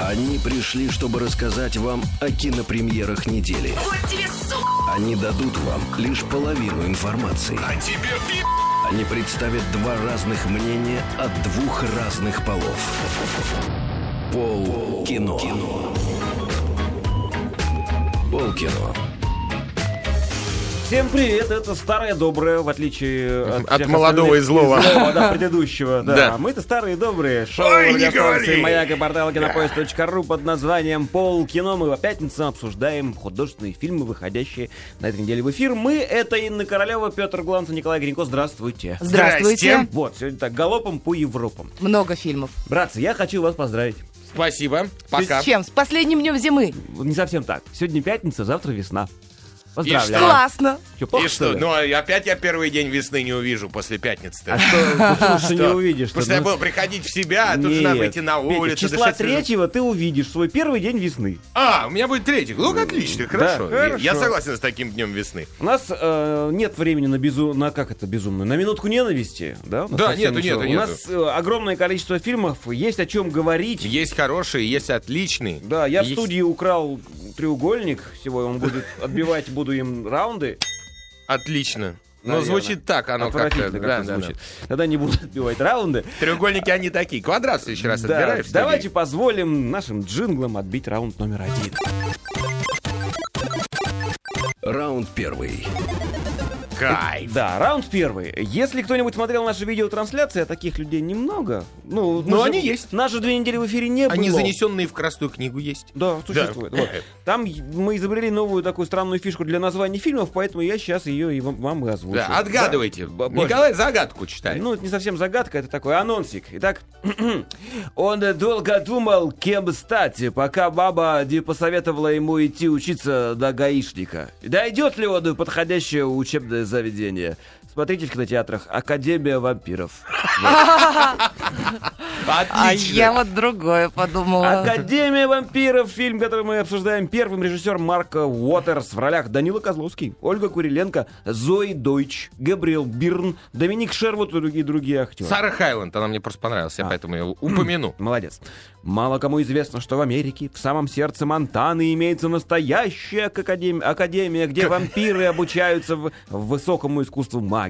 Они пришли, чтобы рассказать вам о кинопремьерах недели. Вот тебе! Они дадут вам лишь половину информации. А тебе Они представят два разных мнения от двух разных полов. Пол кино. Пол кино. Всем привет, это старое доброе, в отличие от, От молодого и злого. злого, да, предыдущего. Да. Да. Мы-то старые добрые. Шоу Ой, не говори. «Маяк» и портал кинопоиск.ру под названием «Пол кино». Мы по пятницам обсуждаем художественные фильмы, выходящие на этой неделе в эфир. Мы — это Инна Королева, Петр Гланцев, Николай Гринько. Здравствуйте. Здравствуйте. Здрасте. Вот, сегодня так, галопом по Европам. Много фильмов. Братцы, я хочу вас поздравить. Спасибо. Пока. С чем? С последним днем зимы. Не совсем так. Сегодня пятница, завтра весна. Что? Поздравляю. Классно. Чё, плохо, И что? ли? Ну, и опять я первый день весны не увижу после пятницы. А что, что не увидишь? Потому что я был приходить в себя, а тут же надо выйти на улицу. Числа третьего ты увидишь свой первый день весны. А, у меня будет третий. Ну, отлично, хорошо. Я- согласен с таким днем весны. У нас э, нет времени на безу... на как это безумную? На минутку ненависти, да? Да, нету, нету, У нас э, огромное количество фильмов, есть о чем говорить. Есть хорошие, есть отличные. Да, я в студии украл треугольник. Сегодня он будет отбивать, буду им раунды. Отлично. Но Наверное. звучит так, оно как-то. Да, да, да. звучит. Тогда не буду отбивать раунды. Треугольники они такие. Квадрат в следующий раз Да, отбираешь. давайте позволим нашим джинглам отбить раунд номер один. Раунд первый. Кайф. Да, раунд первый. Если кто-нибудь смотрел наши видеотрансляции, а таких людей немного. Ну, Но же- они есть. Наши две недели в эфире не было. Они занесенные в Красную книгу есть. Да, существует. Да. Вот. Там мы изобрели новую такую странную фишку для названий фильмов, поэтому я сейчас ее и вам, и озвучу. Да, отгадывайте. Да? Николай загадку читает. Ну, это не совсем загадка, это такой анонсик. Итак, он долго думал, кем стать, пока баба не посоветовала ему идти учиться до гаишника. Дойдет ли он подходящее учебное заведение? Смотрите в кинотеатрах «Академия вампиров». А Отлично. я вот другое подумала. Академия вампиров, фильм, который мы обсуждаем первым, режиссер Марк Уотерс в ролях Данила Козловский, Ольга Куриленко, Зои Дойч, Габриэл Бирн, Доминик Шервуд и другие, другие актеры. Сара Хайланд, она мне просто понравилась, я А. поэтому ее упомяну. Молодец. Мало кому известно, что в Америке, в самом сердце Монтаны, имеется настоящая академия, академия где вампиры обучаются в, в высокому искусству магии.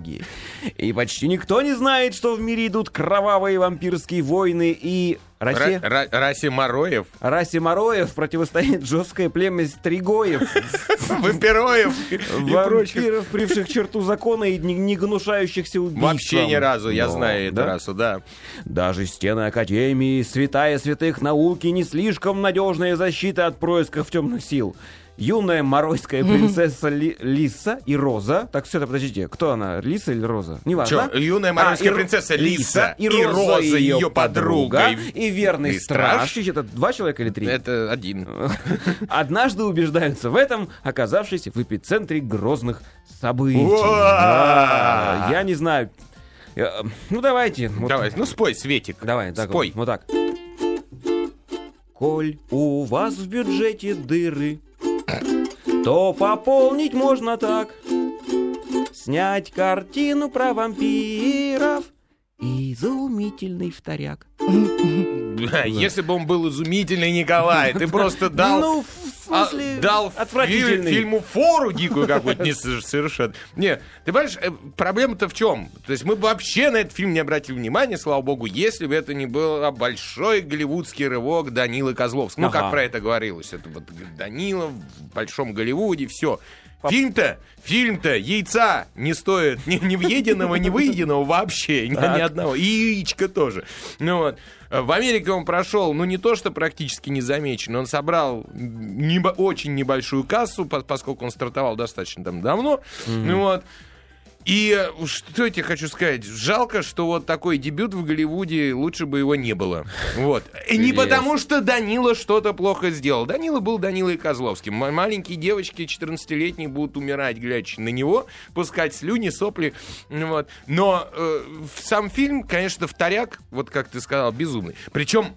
И почти никто не знает, что в мире идут кровавые вампирские войны и... Россия? Ра- Ра- Раси Мороев, Расе Мороев противостоит жесткое племя Стригоев, Вампироев вампиров, привших черту закона и не, гнушающихся убийством. Вообще ни разу, я знаю эту расу, да. Даже стены Академии, святая святых науки, не слишком надежная защита от происков темных сил. Юная моройская принцесса Ли- Лиса и Роза. Так, все это, подождите, кто она, Лиса или Роза? Не важно. Чё, юная моройская А, и принцесса Лиса и и Роза, ее её подруга, и верный и страж. страж. Это два человека или три? Это один. Однажды убеждаются в этом, оказавшись в эпицентре грозных событий. Да, я не знаю. Э, Ну, давайте. вот Давай, ну спой, Светик. Давай, так Спой. вот, вот так. Коль у вас в бюджете дыры, то пополнить можно так. Снять картину про вампиров и изумительный вторяк. Если бы он был изумительный, Николай, ты просто дал... Ну, в а, смысле, дал отвратительный. фи- фильму фору дикую какую-то, не совершенно. Не, ты понимаешь, э, проблема-то в чем? То есть мы бы вообще на этот фильм не обратили внимания, слава богу, если бы это не был большой голливудский рывок Данилы Козловского. Ну, Ага. как про это говорилось. Это вот Данила в большом Голливуде, все. Фильм-то, фильм-то яйца не стоит ни, ни въеденного, ни выеденного вообще, ни, ни одного. И яичко тоже. Ну вот. В Америке он прошел, ну не то, что практически незамечен, он собрал небо- очень небольшую кассу, по- поскольку он стартовал достаточно там давно. Ну вот. И э, что я тебе хочу сказать? Жалко, что вот такой дебют в Голливуде, лучше бы его не было. Вот. И не потому, что Данила что-то плохо сделал. Данила был Данилой Козловским. Маленькие девочки 14-летние будут умирать, глядя на него, пускать слюни, сопли. Вот. Но э, сам фильм, конечно, вторяк, вот как ты сказал, безумный. Причем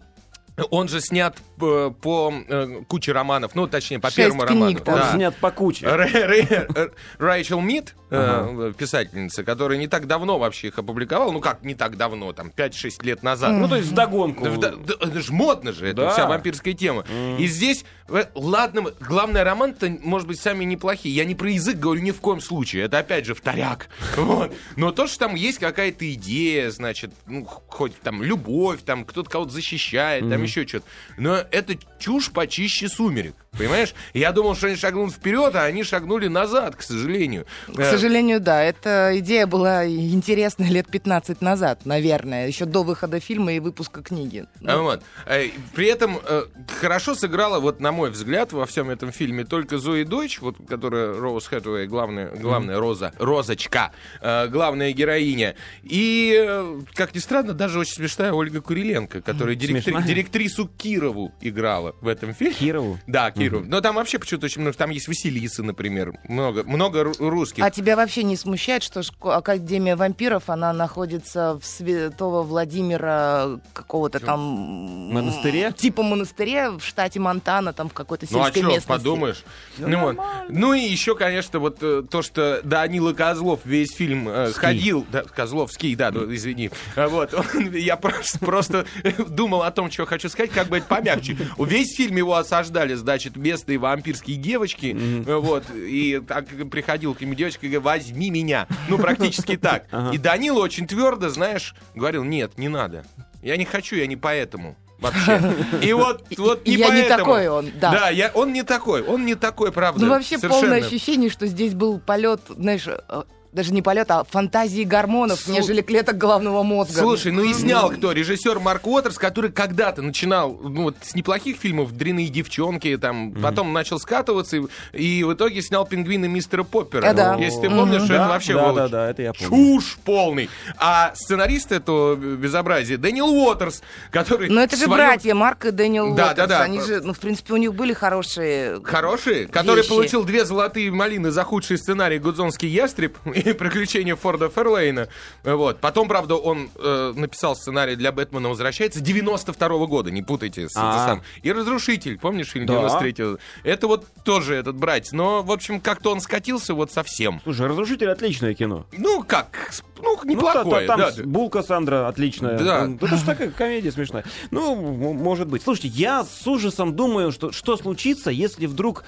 он же снят э, по э, куче романов, ну, точнее, по Шесть первому книг роману. Он Да. снят по куче. Рэ- Рэ- Рэйчел Мид, э, писательница, которая не так давно вообще их опубликовала. Ну как, не так давно, там 5-6 лет назад. Ну, то есть вдогонку. Да, да, это же модно же, это Да. вся вампирская тема. И здесь, ладно, главное, роман-то, может быть, сами неплохие. Я не про язык говорю ни в коем случае. Это, опять же, вторяк. Вот. Но то, что там есть какая-то идея, значит, ну, хоть там любовь, там кто-то кого-то защищает, там еще что-то. Но это чушь почище сумерек. Понимаешь? Я думал, что они шагнут вперед, а они шагнули назад, к сожалению. К сожалению, да. Эта идея была интересная лет 15 назад, наверное, еще до выхода фильма и выпуска книги. А Вот. Э, При этом э, хорошо сыграла, вот на мой взгляд, во всем этом фильме только Зои Дойч, вот, которая Роуз Хэтэуэй, главная, главная Роза, Розочка, э, главная героиня. И, э, как ни странно, даже очень смешная Ольга Куриленко, которая директри- директрису Кирову играла в этом фильме. Кирову? Да, Кирову. Но там вообще почему-то очень много. Там есть Василиса, например. Много, много ру- русских. А тебя вообще не смущает, что Академия вампиров, она находится в Святого Владимира какого-то там... Монастыре? Типа монастыре в штате Монтана, там в какой-то Ну а сельской местности. подумаешь? Ну, вот. ну и еще, конечно, вот э, то, что Данила Козлов весь фильм э, ходил, да, Козловский, да, ну, извини, А вот, он- я просто, просто думал о том, что хочу сказать, как бы это помягче. Весь фильм его осаждали, значит, местные вампирские девочки, э, вот, и так приходил к нему девочка и говорит, возьми меня, ну практически так. И Данила очень твердо, знаешь, говорил, нет, не надо, я не хочу, я не поэтому. Вообще. И вот, вот не Я не поэтому. такой он, да. Да, я, он не такой, он не такой, правда. Ну, вообще совершенно. полное ощущение, что здесь был полет, знаешь, э, даже не полет, а фантазии гормонов, Слу- нежели клеток головного мозга. Слушай, ну и снял кто? Режиссер Марк Уотерс, который когда-то начинал ну, вот, с неплохих фильмов «Дряные девчонки», там, потом начал скатываться, и, и в итоге снял «Пингвина мистера Поппера». Э, да. Если ты помнишь, что это Да, вообще да, да, да, это я помню. чушь полный. А сценарист этого безобразия Дэниел Уотерс, который... Но это же своем- братья Марк и Дэниел Да, Уотерс. да, да. Они же, ну, в принципе, у них были хорошие... Хорошие, который Вещи. получил две золотые малины за худший сценарий «Гудзонский ястреб» и «Приключения Форда Ферлейна». Вот. Потом, правда, он э, написал сценарий для «Бэтмена возвращается» 92 года, не путайте. С, А. сам. И «Разрушитель», помнишь фильм Да. 93-го? Это вот тоже этот братец. Но, в общем, как-то он скатился вот совсем. Слушай, «Разрушитель» отличное кино. Ну, как? Ну, Ну, неплохое, та- та- да. там с- Булка Сандра отличная. Да. Ну, Это же такая комедия смешная. Ну, может быть. Слушайте, я с ужасом думаю, что, что случится, если вдруг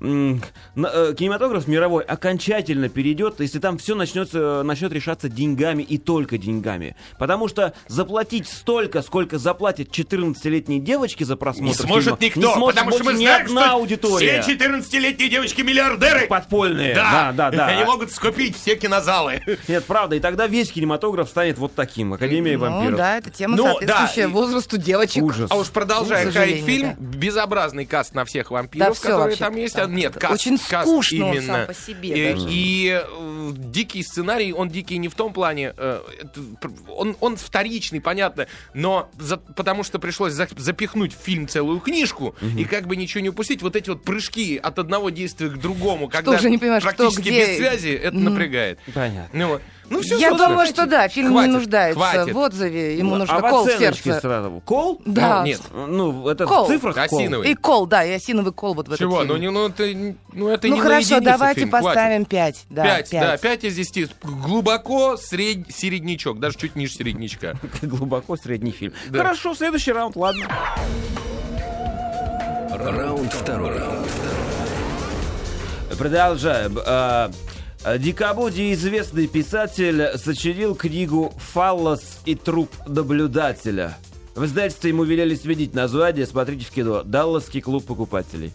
кинематограф мировой окончательно перейдет, если там все начнется, начнет решаться деньгами и только деньгами. Потому что заплатить столько, сколько заплатят 14-летние девочки за просмотр Не сможет фильма, никто, не сможет потому что мы ни знаем, одна что аудитория. все 14-летние девочки миллиардеры. Подпольные. Да, да, да. Они могут скупить все кинозалы. Нет, правда, и тогда весь кинематограф станет вот таким, Академия Ну, вампиров. да, это тема, Ну, соответствующая да, возрасту девочек. Ужас. А уж продолжая Ну, фильм, безобразный каст на всех Да, вампиров, всё которые вообще там есть. А, Нет, каст, очень каст скучно он именно. сам по себе И, даже. и, э, дикий сценарий, он дикий не в том плане, э, это он, он вторичный, понятно, но за- потому что пришлось за- запихнуть в фильм целую книжку и как бы ничего не упустить, вот эти вот прыжки от одного действия к другому, когда уже не понимаешь, кто практически где? без связи, это напрягает. Понятно. Ну, вот. Ну все, Я думаю, что да, фильм Хватит, не нуждается хватит. в отзыве, ему нужно а кол в сердце. сразу. Кол? Да. Ну, нет. Ну, это Кол. в цифрах кол. Осиновый. И кол, да, и осиновый кол вот в этом Чего? Ну, не, ну, это, ну, это Ну не хорошо, давайте фильм, хватит. поставим 5. Да, Пять, да, пять. 5 из 10. Глубоко сред... середнячок, даже чуть ниже середнячка. Глубоко средний фильм. Да. Хорошо, следующий раунд, ладно. Раунд второй. Продолжаем. Дикобуди, известный писатель, сочинил книгу «Фаллос и труп наблюдателя». В издательстве ему велели сменить название, смотрите в кино. «Далласский клуб покупателей».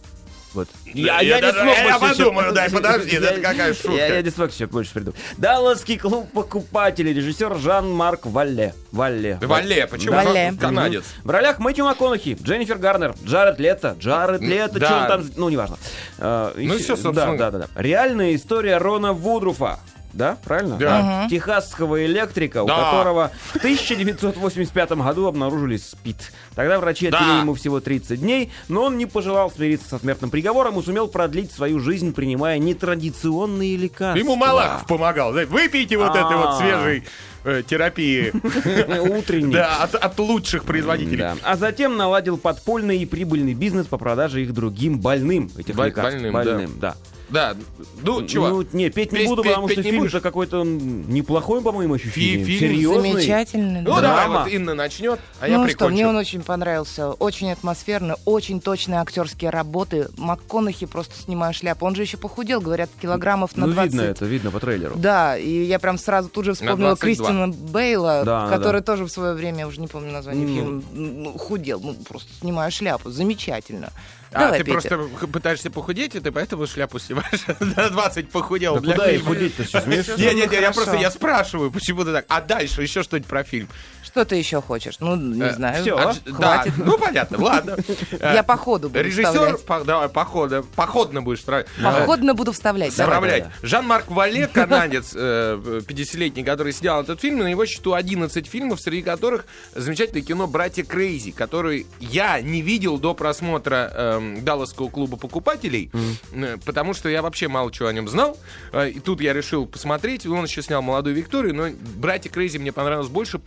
Вот. Я- я даже- я больше подумаю, еще- дай, подожди, да Я- это какая шутка. Я, я не смог еще больше придумать. Далласский клуб покупателей. Режиссер Жан-Марк Валле. Валле. Вале, почему? Вале. Канадец. В ролях Мэтью МакКонахи, Дженнифер Гарнер, Джаред Лето, Джаред Лето, да. что он там, ну, неважно. А, и Ну, все- всё, собственно. Да, да, да, да. Реальная история Рона Вудруфа. Да, правильно? Да. Техасского электрика, у Да. которого в 1985 году обнаружили СПИД. Тогда врачи Да. отвели ему всего 30 дней, но он не пожелал смириться со смертным приговором и сумел продлить свою жизнь, принимая нетрадиционные лекарства. Ему Малахов помогал. Выпейте вот этой вот А. свежей э, терапии. Утренний. Да, от, от лучших производителей. Да. А затем наладил подпольный и прибыльный бизнес по продаже их другим больным, этих Боль- лекарств. больным, да. Да, ну, чего? Ну, не, петь не Петь- буду, петь- потому петь что фильм же какой-то неплохой, по моему ощущениям. фильм Серьезный. Замечательный. ну, да. давай, вот Инна начнет, а я ну что, прикончу. мне он очень понравился. Очень атмосферный, очень точные актерские работы. МакКонахи просто снимаю шляпу. Он же еще похудел, говорят, килограммов на Ну, 20. видно это, видно по трейлеру. Да, и я прям сразу тут же вспомнила 22. Кристина Бейла, Да, который тоже в свое время, уже не помню название Ну. фильма, ну, худел. Ну, просто снимаю шляпу. Замечательно. А, Давай, ты Питер. просто пытаешься похудеть, и ты поэтому шляпу снимаешь. На 20 похудел. Да для куда и худеть-то, что смешно? Не, не, не, я просто я спрашиваю, почему ты так. А дальше еще что-нибудь про фильм. Что ты еще хочешь? Ну, не Э, знаю. всё. А, Хватит. Ну понятно, ладно. Э, Я по ходу буду Режиссер, вставлять. давай, похода, походно будешь. Походно буду вставлять. Заправлять. Жан-Марк Вале, канадец, э, 50-летний, который снял этот фильм, на его счету 11 фильмов, среди которых замечательное кино «Братья Crazy», который я не видел до просмотра эм, Далласского клуба покупателей, э, потому что я вообще мало чего о нем знал. Э, И тут я решил посмотреть. Он еще снял «Молодую Викторию», но «Братья Crazy» мне понравилось больше.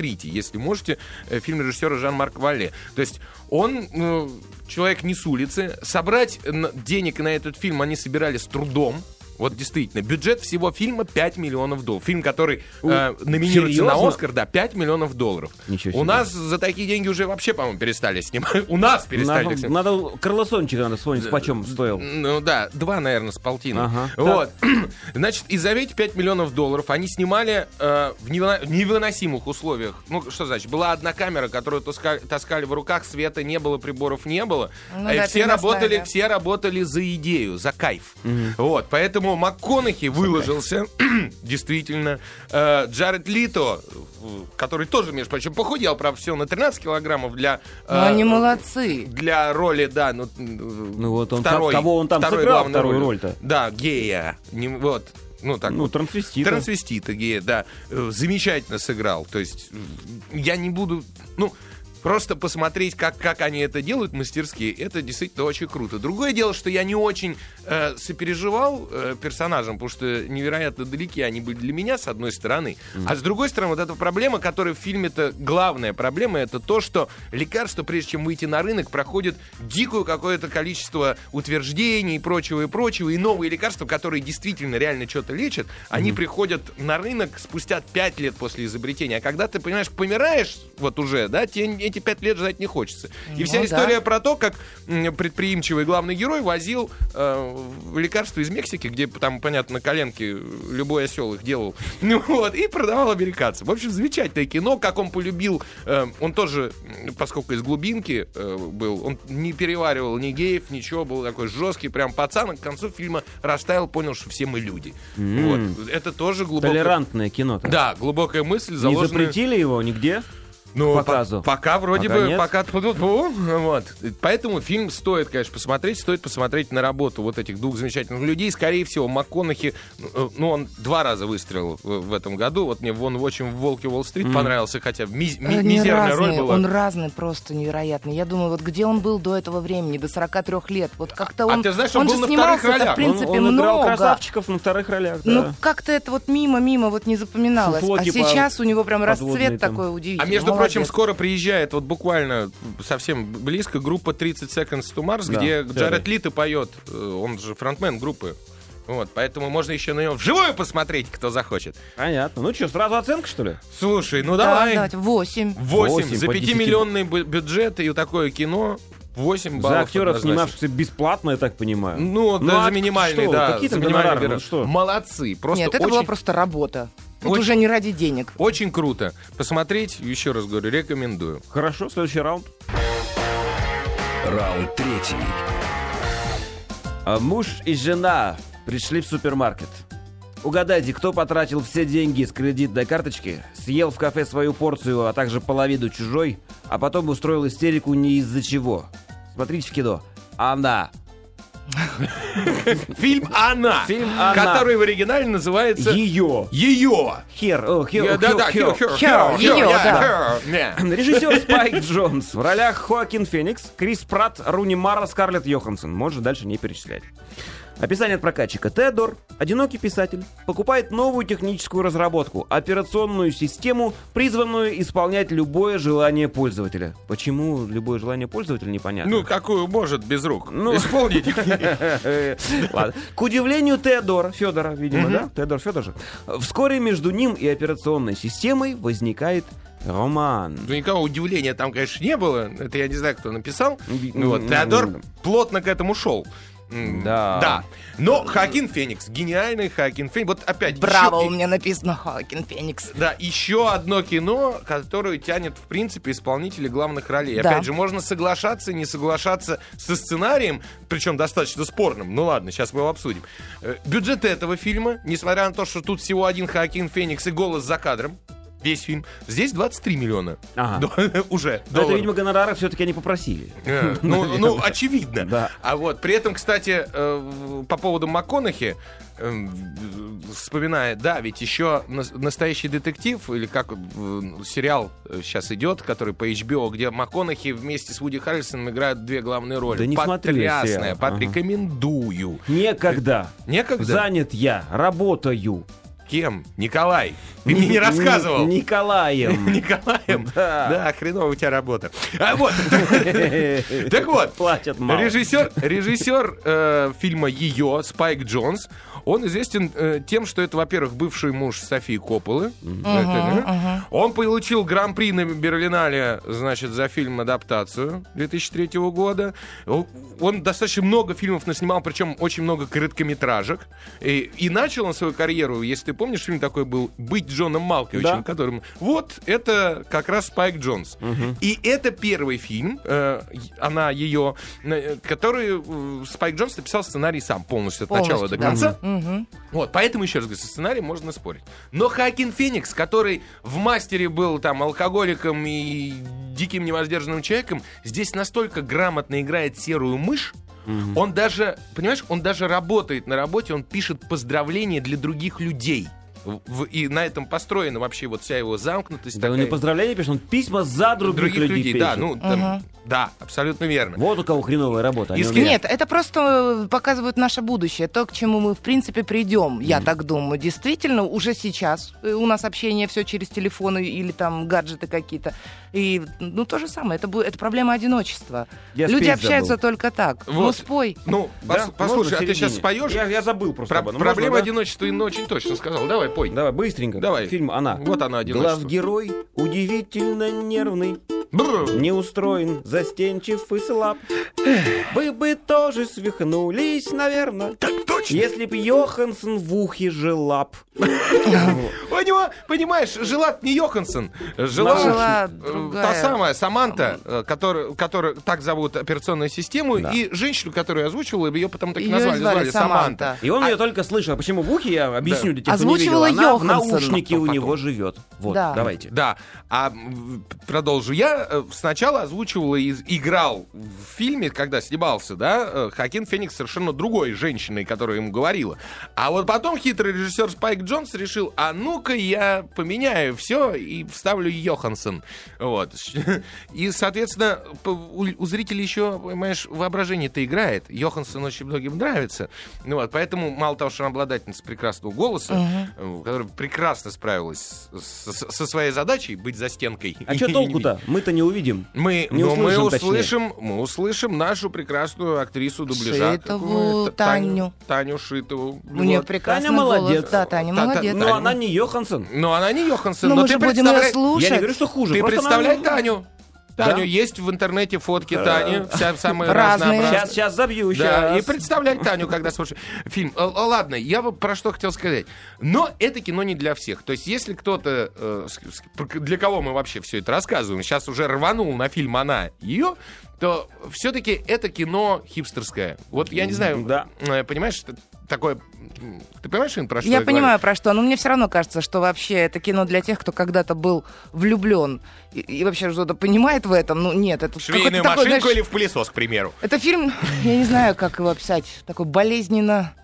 Посмотрите, если можете, э, фильм режиссера Жан-Марк Вале. То есть он э, человек не с улицы. Собрать денег на этот фильм они собирали с трудом. Вот действительно, бюджет всего фильма 5 миллионов долларов. Фильм, который э, номинируется на серьезно? Оскар, да, 5 миллионов долларов. Ничего У себе. нас за такие деньги уже вообще, по-моему, перестали снимать. У нас перестали Надо, снимать. надо Карлосончика надо вспомнить, почем стоил. Ну да, два, наверное, с полтиной. Ага. Вот. Значит, и за эти 5 миллионов долларов они снимали э, в невыносимых условиях. Ну, что значит? Была одна камера, которую таскали, таскали в руках, света не было, приборов не было. Ну и да, все работали, все работали за идею, за кайф. Вот, поэтому МакКонахи выложился, действительно. Э, Джаред Лито, э, который тоже, между прочим, похудел, правда, все на 13 килограммов для... Ну, э, они молодцы. для роли, да, ну, Ну вот он второй, кого он там второй сыграл, вторую роль-то? Да, гея. Не, вот, ну так Ну, вот. трансвестита. Трансвестита гея, да. Э, Замечательно сыграл. То есть э, я не буду, ну, просто посмотреть, как, как они это делают мастерски, это действительно очень круто. Другое дело, что я не очень э, сопереживал э, персонажам, потому что невероятно далеки они были для меня, с одной стороны. А с другой стороны, вот эта проблема, которая в фильме-то главная проблема, это то, что лекарство, прежде чем выйти на рынок, проходит дикое какое-то количество утверждений и прочего, и прочего. И новые лекарства, которые действительно реально что-то лечат, они приходят на рынок спустя 5 лет после изобретения. А когда ты, понимаешь, помираешь вот уже, да, тебе эти 5 лет ждать не хочется. И Ну вся да. история про то, как предприимчивый главный герой возил э, лекарства из Мексики, где там, понятно, на коленке любой осел их делал, ну вот, и продавал американцам. В общем, замечательное кино, как он полюбил, э, он тоже, поскольку из глубинки э, был, он не переваривал ни геев, ничего, был такой жесткий прям пацан, а к концу фильма растаял, понял, что все мы люди. Вот. Это тоже глубокая... Толерантное кино-то. Да, глубокая мысль, Не заложенная... запретили его нигде? Ну, показу? по- пока вроде Пока бы, нет? пока вот. Поэтому фильм стоит, конечно, посмотреть, стоит посмотреть на работу вот этих двух замечательных людей. Скорее всего, МакКонахи, ну, ну, он два раза выстрелил в, в этом году. Вот мне вон очень в «Волке Уолл-стрит» понравился, хотя ми- ми- Они мизерная роль разные, была. Он разный, просто невероятный. Я думаю, вот где он был до этого времени, до 43 лет? Вот как-то А он, ты знаешь, он был же на вторых снимался-то, ролях. в принципе, он, он играл много. красавчиков на вторых ролях, да. Ну, как-то это вот мимо-мимо вот не запоминалось. Фуфлоки а сейчас у него прям расцвет там. такой А удивительный. между Молодец. Прочим, скоро приезжает вот буквально совсем близко группа 30 Seconds to Mars, Да, где да, Джаред да. Лито поет. Э, Он же фронтмен группы. Вот, поэтому можно еще на него вживую посмотреть, кто захочет. Понятно. Ну что, сразу оценка, что ли? Слушай, ну Да, давай. давайте, 8. 8. Восемь За по 5-миллионный бю- бюджет и такое кино 8 баллов. За актеров, однозначно. снимавшихся бесплатно, я так понимаю. Ну, Ну, даже а минимальный, что? да. Какие за там минимальный гонорары? бюджет. Ну что? Молодцы. Просто Нет, это очень, была просто работа. Тут Очень- уже не ради денег. очень круто. Посмотреть, еще раз говорю, рекомендую. Хорошо, следующий раунд. Раунд третий. А Муж и жена пришли в супермаркет. Угадайте, кто потратил все деньги с кредитной карточки, съел в кафе свою порцию, а также половину чужой, а потом устроил истерику не из-за чего. Смотрите в кино. Она. Фильм «Она», Фильм «Она». который в оригинале называется Ее. «Ее». Хер. О, хер. Да, да, хер, хер, да. Режиссер Спайк Джонс. В ролях Хоакин Феникс, Крис Пратт, Руни Мара, Скарлетт Йоханссон. Можно дальше не перечислять. Описание от прокатчика. Теодор, одинокий писатель, покупает новую техническую разработку, операционную систему, призванную исполнять любое желание пользователя. Почему любое желание пользователя, непонятно. Ну, какую может без рук Ну. исполнить? Ладно. К удивлению Теодора, Федора, видимо, да? Теодор Федор же. Вскоре между ним и операционной системой возникает роман. Ну, никакого удивления там, конечно, не было. Это я не знаю, кто написал. Вот. Теодор плотно к этому шел. Да. Да. Но Хакин Феникс, гениальный Хакин Феникс. Вот опять. Браво, еще- у меня написано Хакин Феникс. Да, еще одно кино, которое тянет, в принципе, исполнителей главных ролей. Да. Опять же, можно соглашаться, не соглашаться со сценарием, причем достаточно спорным. Ну ладно, сейчас мы его обсудим. Э, Бюджет этого фильма, несмотря на то, что тут всего один Хоакин Феникс и голос за кадром, весь фильм, здесь 23 миллиона. Ага. Уже. Но это, видимо, гонорары все-таки они попросили. Э, Ну, ну, очевидно. Да. А вот при этом, кстати, э, по поводу МакКонахи, э, вспоминая, да, ведь еще нас- настоящий детектив, или как э, сериал сейчас идет, который по HBO, где МакКонахи вместе с Вуди Харрельсоном играют две главные роли. Да не Потрясная, сериал. Ага. порекомендую. Некогда. Некогда? Занят я, работаю. Кем? Николай. Ты мне не рассказывал. Ни- Николаем. Николаем? Да. Да, хреновая у тебя работа. А вот. Так вот. Платят мало. Режиссер, режиссер э, фильма «Ее» Спайк Джонс, он известен э, тем, что это, во-первых, бывший муж Софии Копполы. Он получил гран-при на Берлинале, значит, за фильм «Адаптацию» 2003 года. Он, он достаточно много фильмов наснимал, причем очень много короткометражек. И, и начал он свою карьеру, если ты помнишь, фильм такой был «Быть Джоном Малковичем», Да. которым... Вот, это как раз Спайк Джонс. И это первый фильм, э, она ее, э, который э, Спайк Джонс написал сценарий сам полностью от начала до Полностью, да. конца. Мгм. Вот, поэтому еще раз говорю, со сценарием можно спорить. Но Хакин Феникс, который в мастере был там алкоголиком и диким невоздержанным человеком, здесь настолько грамотно играет серую мышь. Он даже, понимаешь, он даже работает на работе, он пишет поздравления для других людей. В- в- и на этом построена вообще вот вся его замкнутость. Да он не такая. поздравления пишет, он письма за других, других людей, людей, да, пишет. ну, там, да, абсолютно верно. Вот у кого хреновая работа. Из умеют. Нет, это просто показывает наше будущее, то, к чему мы, в принципе, придем, я так думаю. Действительно, уже сейчас э, у нас общение все через телефоны или там гаджеты какие-то. И, ну, то же самое, это, это проблема одиночества. Я Люди общаются забыл. только так. Ну, Вот. спой. Ну, Да? Можно послушай, а ты сейчас споешь? Я, я забыл просто. Про- проблема Можно, да? одиночества Инна очень точно сказал. Давай, пой. Давай, быстренько. Давай. Фильм «Она». Вот она, одиночество. Главгерой удивительно нервный, Бррр. не устроен, застенчив и слаб. Вы бы тоже свихнулись, наверное, Так точно. если б Йоханссон в ухе желап. У него, понимаешь, жила не Йоханссон, жила, э, та самая Саманта, э, которая, так зовут операционную систему, и женщину, которую озвучивала, ее потом так и назвали, звали звали Саманта. И он А- ее только слышал. Почему в ухе, я объясню для тех, кто не видел. Озвучивала Она в наушнике у него живет. Вот, Да. давайте. Да, а продолжу. Я э, сначала озвучивал и играл в фильме, когда снимался, да, э, Хакин Феникс совершенно другой женщиной, которая ему говорила. А вот потом хитрый режиссер Спайк Джонс решил, а ну-ка я поменяю все и вставлю Йоханссон. Вот. И, соответственно, у, зрителей еще, понимаешь, воображение-то играет. Йоханссон очень многим нравится. Ну вот, поэтому, мало того, что она обладательница прекрасного голоса, э, которая прекрасно справилась с- с- со своей задачей быть за стенкой. А что толку-то? Мы-то не увидим. Мы, Не но мы услышим, точнее. услышим, мы услышим нашу прекрасную актрису дубляжа. Шитову Таню. Таню Шитову. У нее Вот. прекрасный Таня молодец. Да, Таня Та- та- молодец. Но Таня. она не Йоханссон. Но она не Йоханссон. Но но мы ты же будем ее слушать. Я не говорю, что хуже. Ты представляй она- Таню. Таню, Да? есть в интернете фотки Тани, вся самые Разные. разнообразные. Сейчас, сейчас забью еще Да, и представлять Таню, когда смотришь фильм. Ладно, я бы про что хотел сказать. Но это кино не для всех. То есть, если кто-то, э, для кого мы вообще все это рассказываем, сейчас уже рванул на фильм «Она» ее, то все-таки это кино хипстерское. Вот я не знаю, Да. э, понимаешь, такое... Ты понимаешь, Ин, про что Я я говорю? понимаю, про что, но мне все равно кажется, что вообще это кино для тех, кто когда-то был влюблен и, и вообще что-то понимает в этом. Ну, нет, это Швейную какой-то такой, машинку знаешь, или в пылесос, к примеру? Это фильм, я не знаю, как его описать, такой болезненно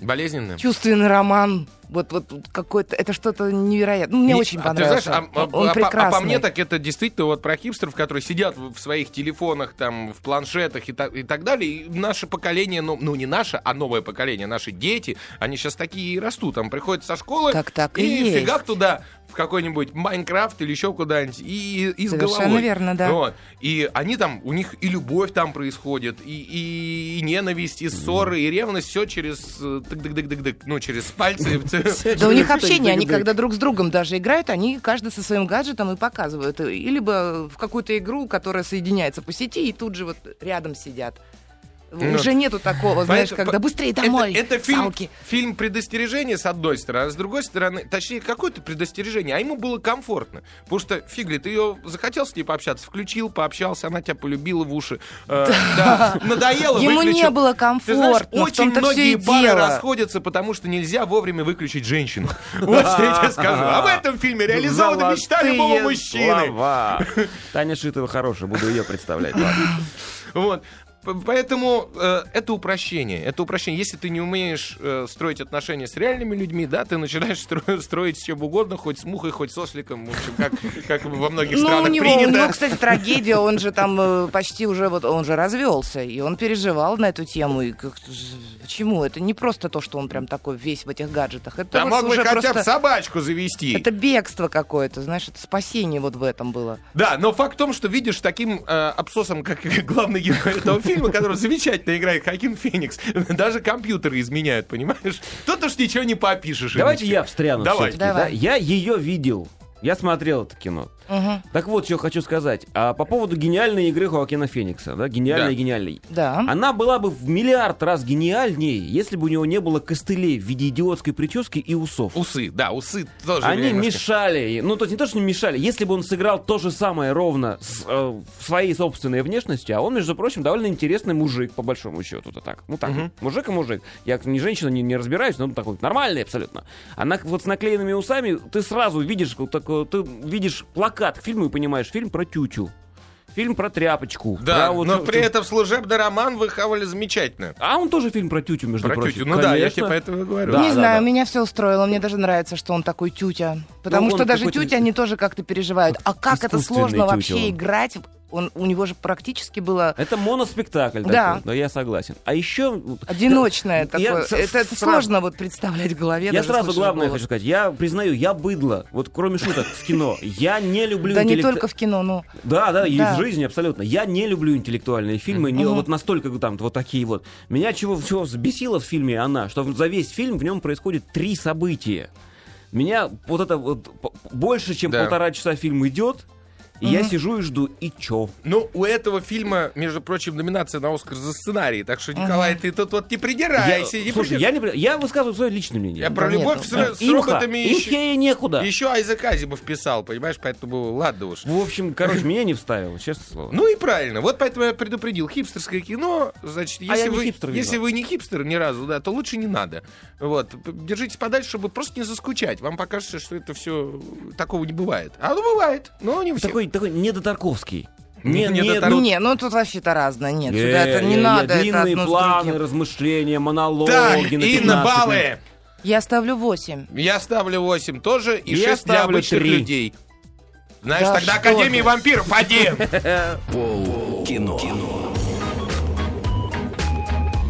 Болезненно? чувственный роман Вот, вот какой-то, это что-то невероятное. Ну, мне Не- очень а ты знаешь, а, Он а по- а прекрасный. по мне так это действительно вот про хипстеров, которые сидят в своих телефонах, там, в планшетах и, так- и так далее. И наше поколение, ну, ну, не наше, а новое поколение, наши дети, они сейчас такие и растут. Там приходят со школы Так, так и и есть. фигак туда в какой-нибудь Майнкрафт или еще куда-нибудь и, и с Совершенно головой. верно, да. Вот. И они там, у них и любовь там происходит, и, и, и ненависть, и ссоры, и ревность, все через э, тык-дык-дык-дык-дык, ну, через пальцы. Да у них общение, они когда друг с другом даже играют, они каждый со своим гаджетом и показывают. И либо в какую-то игру, которая соединяется по сети, и тут же вот рядом сидят. Ну, Уже нету такого, знаешь, Поэтому- когда быстрее домой, Это, это фильм, салки. фильм предостережения, с одной стороны, а с другой стороны, точнее, какое-то предостережение, а ему было комфортно. Потому что, фигли, ты ее захотел с ней пообщаться, включил, пообщался, она тебя полюбила в уши. э, да, надоело, Ему выключил. не было Ты знаешь, комфортно, очень многие пары дело. расходятся, потому что нельзя вовремя выключить женщину. Вот что я тебе скажу. А в этом фильме реализована мечта любого мужчины. слова. Таня Шитова хорошая, буду ее представлять. Вот. Поэтому э, это упрощение. Это упрощение. Если ты не умеешь э, строить отношения с реальными людьми, да, ты начинаешь стро- строить с чем угодно, хоть с мухой, хоть с осликом, в общем, как, как во многих Ну, у странах него, у принято. него, кстати, трагедия, он же там э, почти уже, вот он же развелся, и он переживал на эту тему. И как, почему? Это не просто то, что он прям такой весь в этих гаджетах. Это Да вот мог бы хотя бы просто... собачку завести. Это бегство какое-то, знаешь, это спасение вот в этом было. Да, но факт в том, что видишь таким э, абсосом, как главный герой этого фильма, который замечательно играет Хакин Феникс, даже компьютеры изменяют, понимаешь? Тут уж ничего не попишешь. Давайте я встряну Давай. да? Я ее видел. Я смотрел это кино. Мгм. Так вот, что хочу сказать. А по поводу гениальной игры Хоакина Феникса, да, гениальной, Да. гениальной. Да. Она была бы в миллиард раз гениальнее, если бы у него не было костылей в виде идиотской прически и усов. Усы, да, усы тоже. Они мешали. Ну, то есть не то, что не мешали. Если бы он сыграл то же самое ровно с э, своей собственной внешностью, а он, между прочим, довольно интересный мужик, по большому счету-то так. Ну, так, Мгм. мужик и мужик. Я ни женщина, не, не разбираюсь, но он такой нормальный абсолютно. А на- вот с наклеенными усами ты сразу видишь, такое- ты видишь плакат к фильму и понимаешь, фильм про тютю. Фильм про тряпочку. Да, про вот но при этом служебный роман выхавали замечательно. А он тоже фильм про тютю, между Про прочим. тетю. Ну да, я Конечно. тебе поэтому и говорю. Да, не да, знаю, да. меня все устроило. Мне даже нравится, что он такой тютя. Потому Ну, что даже тютя, они тоже как-то переживают. А как это сложно тютя вообще он. играть? Он, у него же практически было Это моноспектакль Да. такой, но я согласен. А еще... одиночное Я такое. с- Это, это сразу- сложно вот представлять в голове. Я сразу главное голос. хочу сказать. Я признаю, я быдло. Вот кроме шуток в кино. Я не люблю Да не интеллект- только в кино, ну. Да, да, и Да. в жизни абсолютно. Я не люблю интеллектуальные фильмы, не вот настолько там вот такие вот. Меня чего, чего взбесило в фильме она, что за весь фильм в нем происходит три события. Меня вот это вот больше, чем Да. полтора часа фильм идет, и я сижу и жду, и чё? Ну, у этого фильма, между прочим, номинация на Оскар за сценарий. Так что, Николай, ты тут вот не Я, придирайся. не слушай, я, не, я высказываю свое личное мнение. Я про Да любовь нет, с, ну, с Имха, роботами еще, имхе и некуда. еще Айзек Азимов писал, понимаешь? Поэтому ладно уж. В общем, короче, меня не вставило, честное слово. Ну и правильно. Вот поэтому я предупредил. Хипстерское кино, значит, А если, я вы, хипстер, если вы не хипстер ни разу, да, то лучше не надо. Вот. Держитесь подальше, чтобы просто не заскучать. Вам покажется, что это все такого не бывает. А оно бывает, но не у всех. Такой, такой недотарковский. Не- Не, не, Ну, Тут- не, ну тут вообще-то разное. Нет, Не, сюда это не, не, надо. это Длинные с планы, размышления, монологи. Так, на Инна, 15 баллы. минут. Я ставлю 8. Я ставлю 8 тоже и Я 6 для обычных три. людей. Знаешь, Да тогда что Академии ты. вампиров один. Пол кино.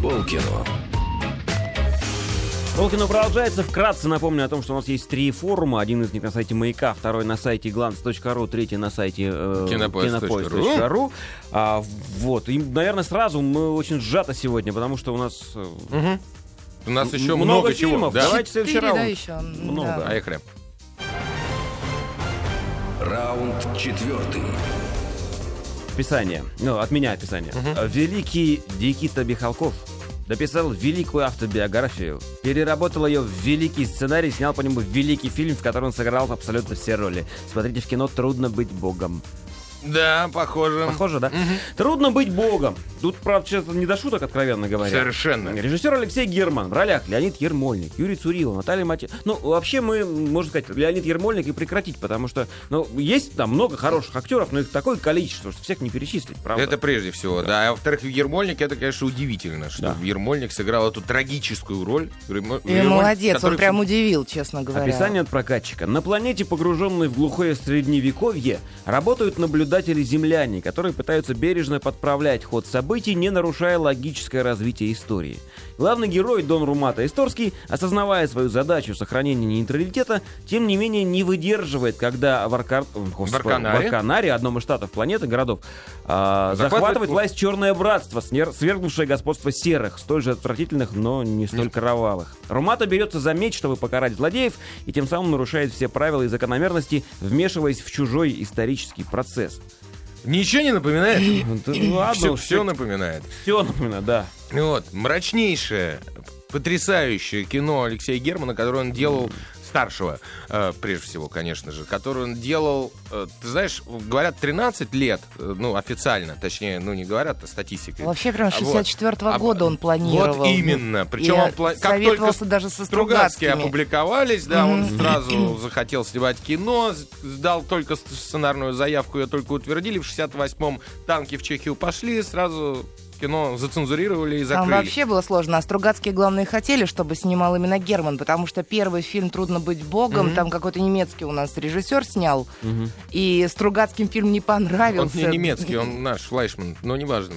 Пол кино. Полкино продолжается. Вкратце напомню о том, что у нас есть три форума. Один из них на сайте Маяка, второй на сайте glance.ru, третий на сайте э, Кинопоиск.ру. кинопоиск.ру. А, вот. И, наверное, сразу мы очень сжато сегодня, потому что у нас Мгм. У нас еще много много, чего. фильмов. Да? Давайте следующий Четыре, да, раунд. еще. Много. Да. Поехали. Раунд четвертый. Описание. Ну, от меня описание. Э, Великий Никита Михалков дописал великую автобиографию, переработал ее в великий сценарий, снял по нему великий фильм, в котором он сыграл абсолютно все роли. Смотрите в кино «Трудно быть богом». Да, похоже. Похоже, да? Трудно быть богом. Тут, правда, честно, не до шуток, откровенно говоря. Совершенно. Режиссер Алексей Герман в ролях Леонид Ермольник, Юрий Цурилов, Наталья Мати... Ну, вообще мы, можно сказать, Леонид Ермольник и прекратить, потому что, ну, есть там много хороших актеров, но их такое количество, что всех не перечислить, правда? Это прежде всего, да. А во-вторых, Ермольник, это, конечно, удивительно, что Да. Ермольник сыграл эту трагическую роль. Ермо- И Ермольник, молодец, который он прям удивил, честно говоря. Описание от прокатчика. На планете, погруженной в глухое средневековье, работают наблюдатели-земляне, которые пытаются бережно подправлять ход событий, не нарушая логическое развитие истории. Главный герой Дон Румата Исторский, осознавая свою задачу сохранения нейтралитета, тем не менее не выдерживает, когда в, Аркар... Арканаре. в Арканаре, одном из штатов планеты, городов, а, Захватывает- захватывает власть Черное Братство, свергнувшее господство серых, столь же отвратительных, но не столь кровавых. Румата берется за меч, чтобы покарать злодеев, и тем самым нарушает все правила и закономерности, вмешиваясь в чужой исторический процесс. Ничего не напоминает? Ну, да ладно Все, напоминает. все напоминаю, да. Вот, мрачнейшее, потрясающее кино Алексея Германа, которое он делал старшего, э, прежде всего, конечно же, который он делал, э, ты знаешь, говорят 13 лет, э, ну, официально, точнее, ну, не говорят, а статистика. Вообще прям А вот. 64-го А года он планировал. Вот именно. Причем он пла- как только даже со Стругацкие опубликовались, да, он сразу захотел снимать кино, сдал только сценарную заявку, ее только утвердили, в 68-м танки в Чехию пошли, сразу кино зацензурировали и Там закрыли. вообще было сложно. А Стругацкие, главное, хотели, чтобы снимал именно Герман, потому что первый фильм «Трудно быть богом», там какой-то немецкий у нас режиссер снял, и Стругацким фильм не Он понравился. не немецкий, он наш, Флайшман, но неважно.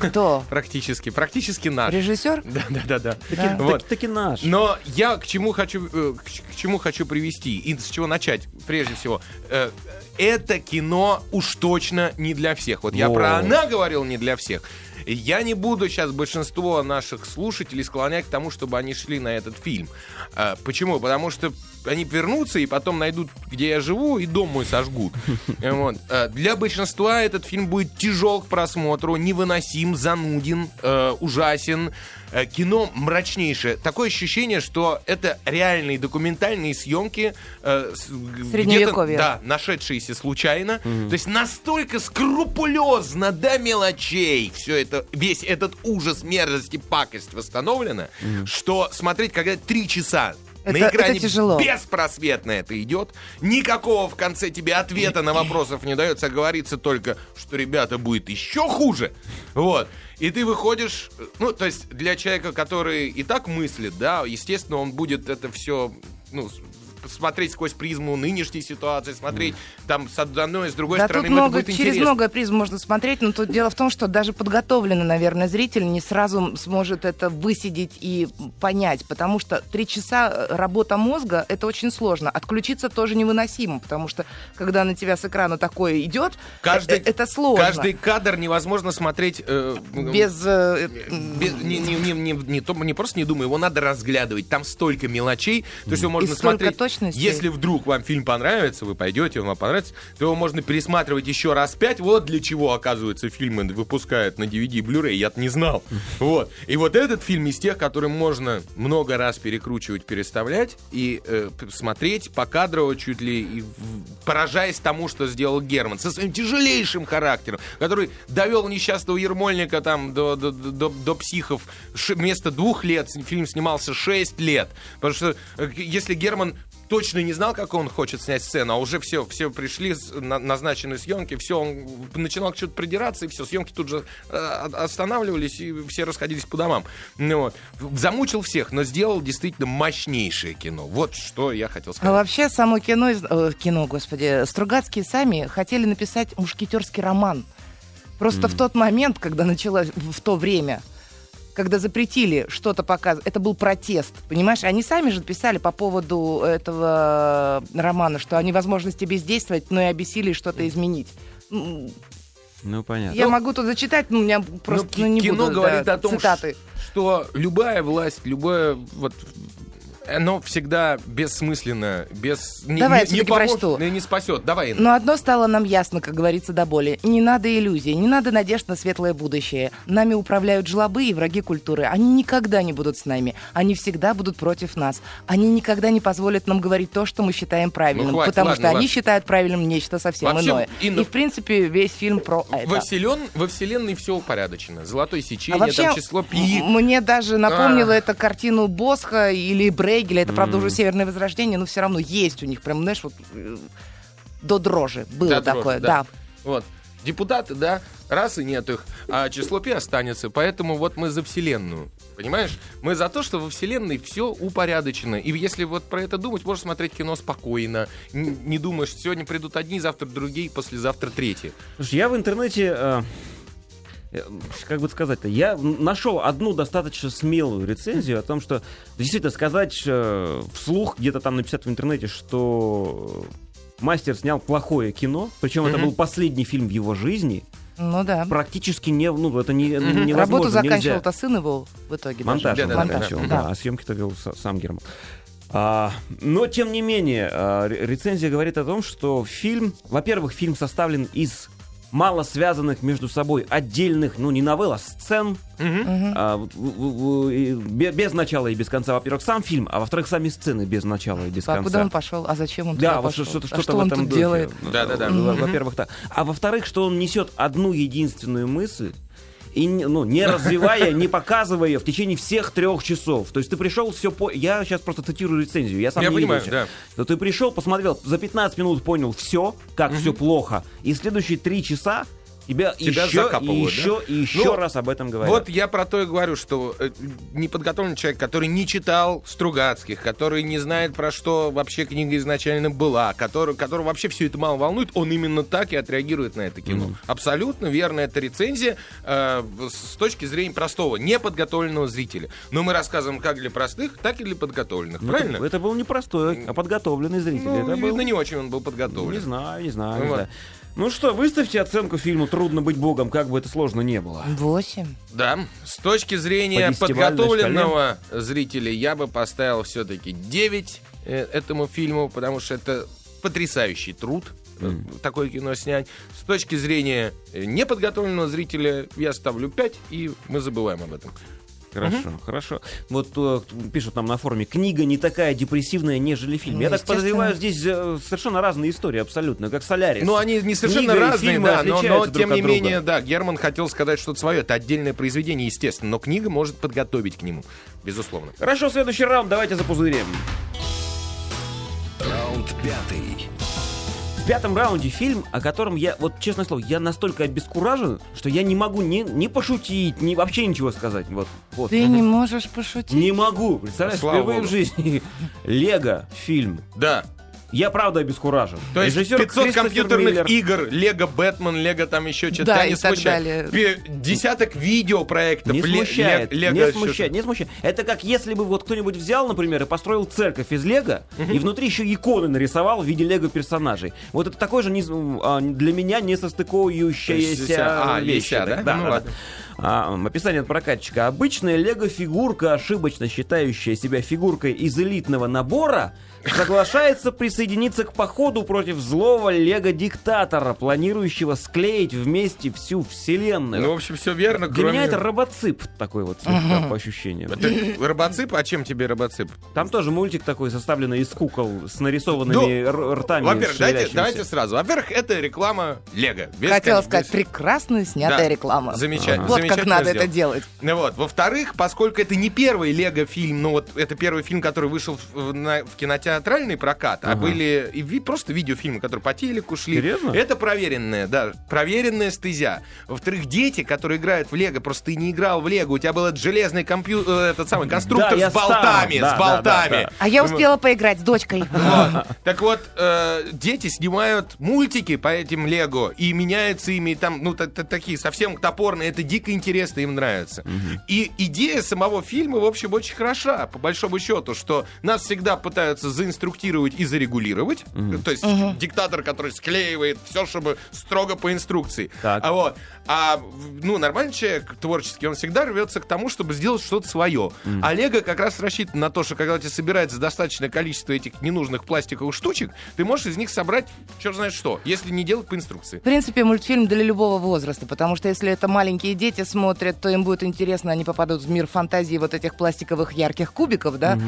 Кто? Практически, практически наш. Режиссер? Да, да, да, да. Да. Вот. Так- таки наш. Но я к чему хочу, э, к чему хочу привести и с чего начать, прежде всего. Э, Это кино уж точно не для всех. Вот я про она говорил не для всех. Я не буду сейчас большинство наших слушателей склонять к тому, чтобы они шли на этот фильм. А, Почему? Потому что они вернутся и потом найдут, где я живу, и дом мой сожгут. Вот. А, Для большинства этот фильм будет тяжел к просмотру, невыносим, зануден, э, ужасен. Э, Кино мрачнейшее. Такое ощущение, что это реальные документальные съемки, э, Средневековья. да, нашедшиеся случайно. То есть настолько скрупулезно до мелочей все это, весь этот ужас, мерзость и пакость восстановлено, что смотреть, когда три часа на Это- экране это тяжело. беспросветно это идет. Никакого в конце тебе ответа на вопросов не дается, а говорится только, что, ребята, будет еще хуже. Вот. И ты выходишь, ну, то есть для человека, который и так мыслит, да, естественно, он будет это все, ну, смотреть сквозь призму нынешней ситуации, смотреть там с одной и с другой Да, стороны, тут много, через интересно. много призм можно смотреть, но тут дело в том, что даже подготовленный, наверное, зритель не сразу сможет это высидеть и понять, потому что три часа э, работа мозга — это очень сложно. Отключиться тоже невыносимо, потому что когда на тебя с экрана такое идет, Каждый- э, это сложно. Каждый кадр невозможно смотреть э, Без... э, Без- не, не, не, не, не то- не просто не думаю, его надо разглядывать. Там столько мелочей, то есть его можно смотреть. Точностей. Если вдруг вам фильм понравится, вы пойдете, он вам понравится, то его можно пересматривать еще раз пять. Вот для чего, оказывается, фильмы выпускают на DVD и Blu-ray, я-то не знал. Вот. И вот этот фильм из тех, который можно много раз перекручивать, переставлять и э, смотреть, покадрово чуть ли, и поражаясь тому, что сделал Герман, со своим тяжелейшим характером, который довел несчастного Ермольника там до, до, до, до психов Ш- вместо двух лет фильм снимался шесть лет. Потому что э, если Герман точно не знал, как он хочет снять сцену, а уже все, все пришли на назначенные съемки, все, он начинал к чему-то придираться, и все, съемки тут же э, останавливались, и все расходились по домам. Ну, вот. Замучил всех, но сделал действительно мощнейшее кино. Вот что я хотел А сказать. вообще само кино, э, кино, господи, Стругацкие сами хотели написать мушкетерский роман. Просто в тот момент, когда началось, в то время, когда запретили что-то показывать, это был протест, понимаешь? Они сами же писали по поводу этого романа, что о невозможности бездействовать, но и о бессилии что-то изменить. Ну, понятно. Я могу тут зачитать, но у меня просто Ну, ну, не кино буду, говорит да, о том, цитаты. что любая власть, любое вот оно всегда бессмысленно, без... не- Давай не, поможет, прочту. не, не спасет. Давай, Инна. Но одно стало нам ясно, как говорится, до боли. Не надо иллюзий, не надо надежд на светлое будущее. Нами управляют жлобы и враги культуры. Они никогда не будут с нами. Они всегда будут против нас. Они никогда не позволят нам говорить то, что мы считаем правильным. Ну, хватит, потому ладно, что они ладно. считают правильным нечто совсем Вообще, иное. Инна- И, в принципе, весь фильм про это. Во, вселен- во вселенной все упорядочено. Золотое А сечение, вообще, там число пи. мне даже напомнило А. это картину Босха или Брейгеля. Это, правда, уже Северное Возрождение, но все равно есть у них прям, знаешь, вот э, до дрожи было До дрожи, такое. да. да. Вот. Депутаты, да, раз и нет их, а число пи останется. Поэтому вот мы за Вселенную. Понимаешь? Мы за то, что во Вселенной все упорядочено. И если вот про это думать, можешь смотреть кино спокойно. Н- Не думаешь, сегодня придут одни, завтра другие, послезавтра третьи. Слушай, я в интернете, э, как бы сказать-то, я нашел одну достаточно смелую рецензию о том, что действительно сказать э, вслух, где-то там написать в интернете, что мастер снял плохое кино, причем это был последний фильм в его жизни, Ну да. практически не, ну это не, невозможно, Работу заканчивал-то сын его в итоге. Монтаж, даже. он Да-да-да, заканчивал, Монтаж, да, да. а съемки-то вел са- сам Герман. А, но, тем не менее, а, ре- рецензия говорит о том, что фильм, во-первых, фильм составлен из мало связанных между собой отдельных, ну, не новелл, а сцен, Мгм. а, в- в- в- без начала и без конца. Во-первых, сам фильм, а во-вторых, сами сцены без начала и без А конца. куда он пошел? А зачем он Да, туда вот пошел? что-то, а что-то что в он этом тут духе. делает? Да-да-да. Во- Мгм. Во-первых, так. А во-вторых, что он несет одну единственную мысль, и ну, не развивая, не показывая в течение всех трех часов. То есть ты пришел, все по... Я сейчас просто цитирую рецензию, я сам Я не понимаю, да. Но ты пришел, посмотрел, за 15 минут понял все, как все плохо, и следующие три часа тебя, Тебя еще, и закапывают, еще, и еще Ну, раз об этом говорят. Вот я про то и говорю, что э, неподготовленный человек, который не читал Стругацких, который не знает, про что вообще книга изначально была, который, которого вообще все это мало волнует, он именно так и отреагирует на это кино. Абсолютно верно, это рецензия э, с точки зрения простого, неподготовленного зрителя. Но мы рассказываем как для простых, так и для подготовленных. Ну, Правильно? Это, это был не простой, а подготовленный зритель. Ну, это был... видно, не очень он был Не подготовлен. знаю, не знаю. Ну не вот. знаю. Ну что, выставьте оценку фильму «Трудно быть богом», как бы это сложно не было. Восемь. Да, с точки зрения По подготовленного зрителя я бы поставил все-таки 9 э, этому фильму, потому что это потрясающий труд э, такое кино снять. С точки зрения э, неподготовленного зрителя я ставлю 5, и мы забываем об этом. Хорошо, хорошо. Вот э, пишут нам на форуме, книга не такая депрессивная, нежели фильм. Ну, Я так подозреваю, здесь э, совершенно разные истории, абсолютно, как «Солярис». Ну, они не совершенно Книга разные, фильмы да, но, но тем не друга. менее, да, Герман хотел сказать что-то свое. Это отдельное произведение, естественно, но книга может подготовить к нему, безусловно. Хорошо, следующий раунд, давайте запузырим. Раунд пятый. В пятом раунде фильм, о котором я, вот честное слово, я настолько обескуражен, что я не могу ни, ни пошутить, ни вообще ничего сказать. Вот, вот. Ты не можешь пошутить? Не могу, представляешь, Слава впервые богу. в жизни. Лего фильм. Да, Я правда обескуражен. То есть Режиссер 500 Кристофер компьютерных Миллер. игр, Лего Бэтмен, Лего там еще что-то. Да, и так далее. Десяток видеопроектов. Не смущает, Ле- Лего не смущает, не смущает. Это как если бы вот кто-нибудь взял, например, и построил церковь из лего, и внутри еще иконы нарисовал в виде лего персонажей. Вот это такой же не- а, для меня не А, вещь. веща, да? да, Ну да. А, описание от прокатчика. Обычная лего-фигурка, ошибочно считающая себя фигуркой из элитного набора, соглашается присоединиться к походу против злого лего-диктатора, планирующего склеить вместе всю вселенную. Ну, в общем, все верно, Для кроме... меня это робоцип такой вот слегка, по ощущениям. Это робоцип? А чем тебе робоцип? Там тоже мультик такой, составленный из кукол с нарисованными Ну, р- ртами. Во-первых, давайте, давайте сразу. Во-первых, это реклама Лего. Без Хотела кон- сказать, без- прекрасно снятая Да. реклама. Замечательно. Вот как надо сделано. это делать. Ну вот. Во-вторых, поскольку это не первый Лего-фильм, ну вот это первый фильм, который вышел в, на- в кинотеатральный прокат, а Ага. были и ви- просто видеофильмы, которые по телеку шли. Серьезно? Это проверенная, да, проверенная стезя. Во-вторых, дети, которые играют в Лего, просто ты не играл в Лего, у тебя был этот железный компьютер, этот самый конструктор Да, с болтами. Да, с да, болтами. да, да. А я успела поиграть с дочкой. Вот. Так вот, э, дети снимают мультики по этим Лего и меняются ими, и там, ну, та- та- такие совсем топорные, это дико интересно, им нравится. И идея самого фильма, в общем, очень хороша, по большому счету, что нас всегда пытаются заинструктировать и зарегулировать. То есть диктатор, который склеивает все, чтобы строго по инструкции. Так. А вот, а ну, нормальный человек творческий, он всегда рвется к тому, чтобы сделать что-то свое. А Лего как раз рассчитан на то, что когда у тебя собирается достаточное количество этих ненужных пластиковых штучек, ты можешь из них собрать черт знает что, если не делать по инструкции. В принципе, мультфильм для любого возраста, потому что если это маленькие дети смотрят, то им будет интересно, они попадут в мир фантазии вот этих пластиковых ярких кубиков, да?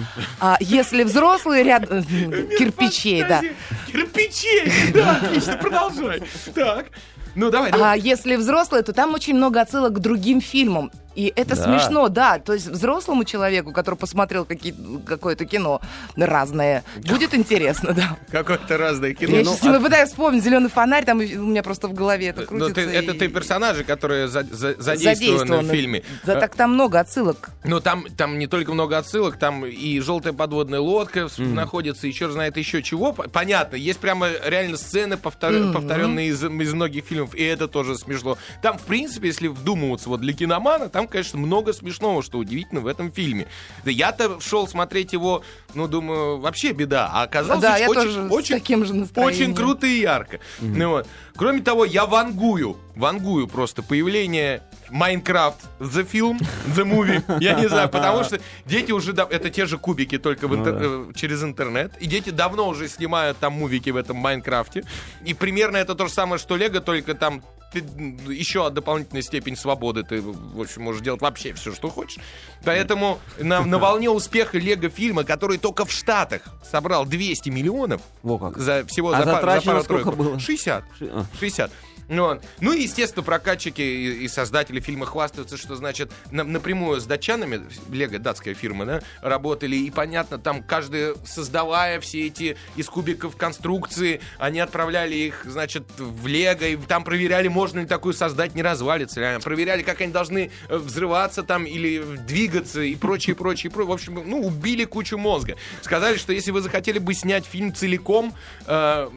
А если взрослые ряд э, кирпичей, да. Кирпичей! Да, отлично, продолжай. Так. Ну, давай, давай. А если взрослые, то там очень много отсылок к другим фильмам. И это Да. смешно, да. То есть взрослому человеку, который посмотрел какие- какое-то кино разное, будет интересно, да. Какое-то разное кино. Я Ну, сейчас пытаюсь вспомнить зеленый фонарь, там у меня просто в голове это Ну, крутится. ты- это и- ты персонажи, которые за- за- задействованы в фильме. Да, Э, так там много отсылок. Ну, там, там не только много отсылок, там и желтая подводная лодка находится, еще знает еще чего. Понятно, есть прямо реально сцены, повтор- повторенные из, из многих фильмов, и это тоже смешно. Там, в принципе, если вдумываться вот для киномана, там, конечно, много смешного, что удивительно в этом фильме. Да я-то шел смотреть его, ну, думаю, вообще беда. А оказалось Да, я очень, тоже с очень, таким же настроением. очень круто и ярко. Ну, вот. Кроме того, я вангую, вангую просто появление Майнкрафт The Film, The Movie, я не знаю, потому что дети уже, да- это те же кубики, только в интер- э, через интернет, и дети давно уже снимают там мувики в этом Майнкрафте, и примерно это то же самое, что Лего, только там ты, м, еще дополнительная степень свободы, ты, в общем, можешь делать вообще все, что хочешь. Поэтому на, на волне успеха Лего фильма, который только в Штатах собрал 200 миллионов, Во как. за всего А за, пар- за пару-тройку. сколько было? 60. Ши- а. 60. Ну, вот. ну и, естественно, прокатчики и, и создатели фильма хвастаются, что, значит, на- напрямую с датчанами, Лего, датская фирма, да, работали, и, понятно, там каждый, создавая все эти из кубиков конструкции, они отправляли их, значит, в Лего, и там проверяли, можно ли такую создать, не развалится ли проверяли, как они должны э, взрываться там или двигаться и прочее, прочее, прочее. В общем, ну, убили кучу мозга. Сказали, что если вы захотели бы снять фильм целиком, э,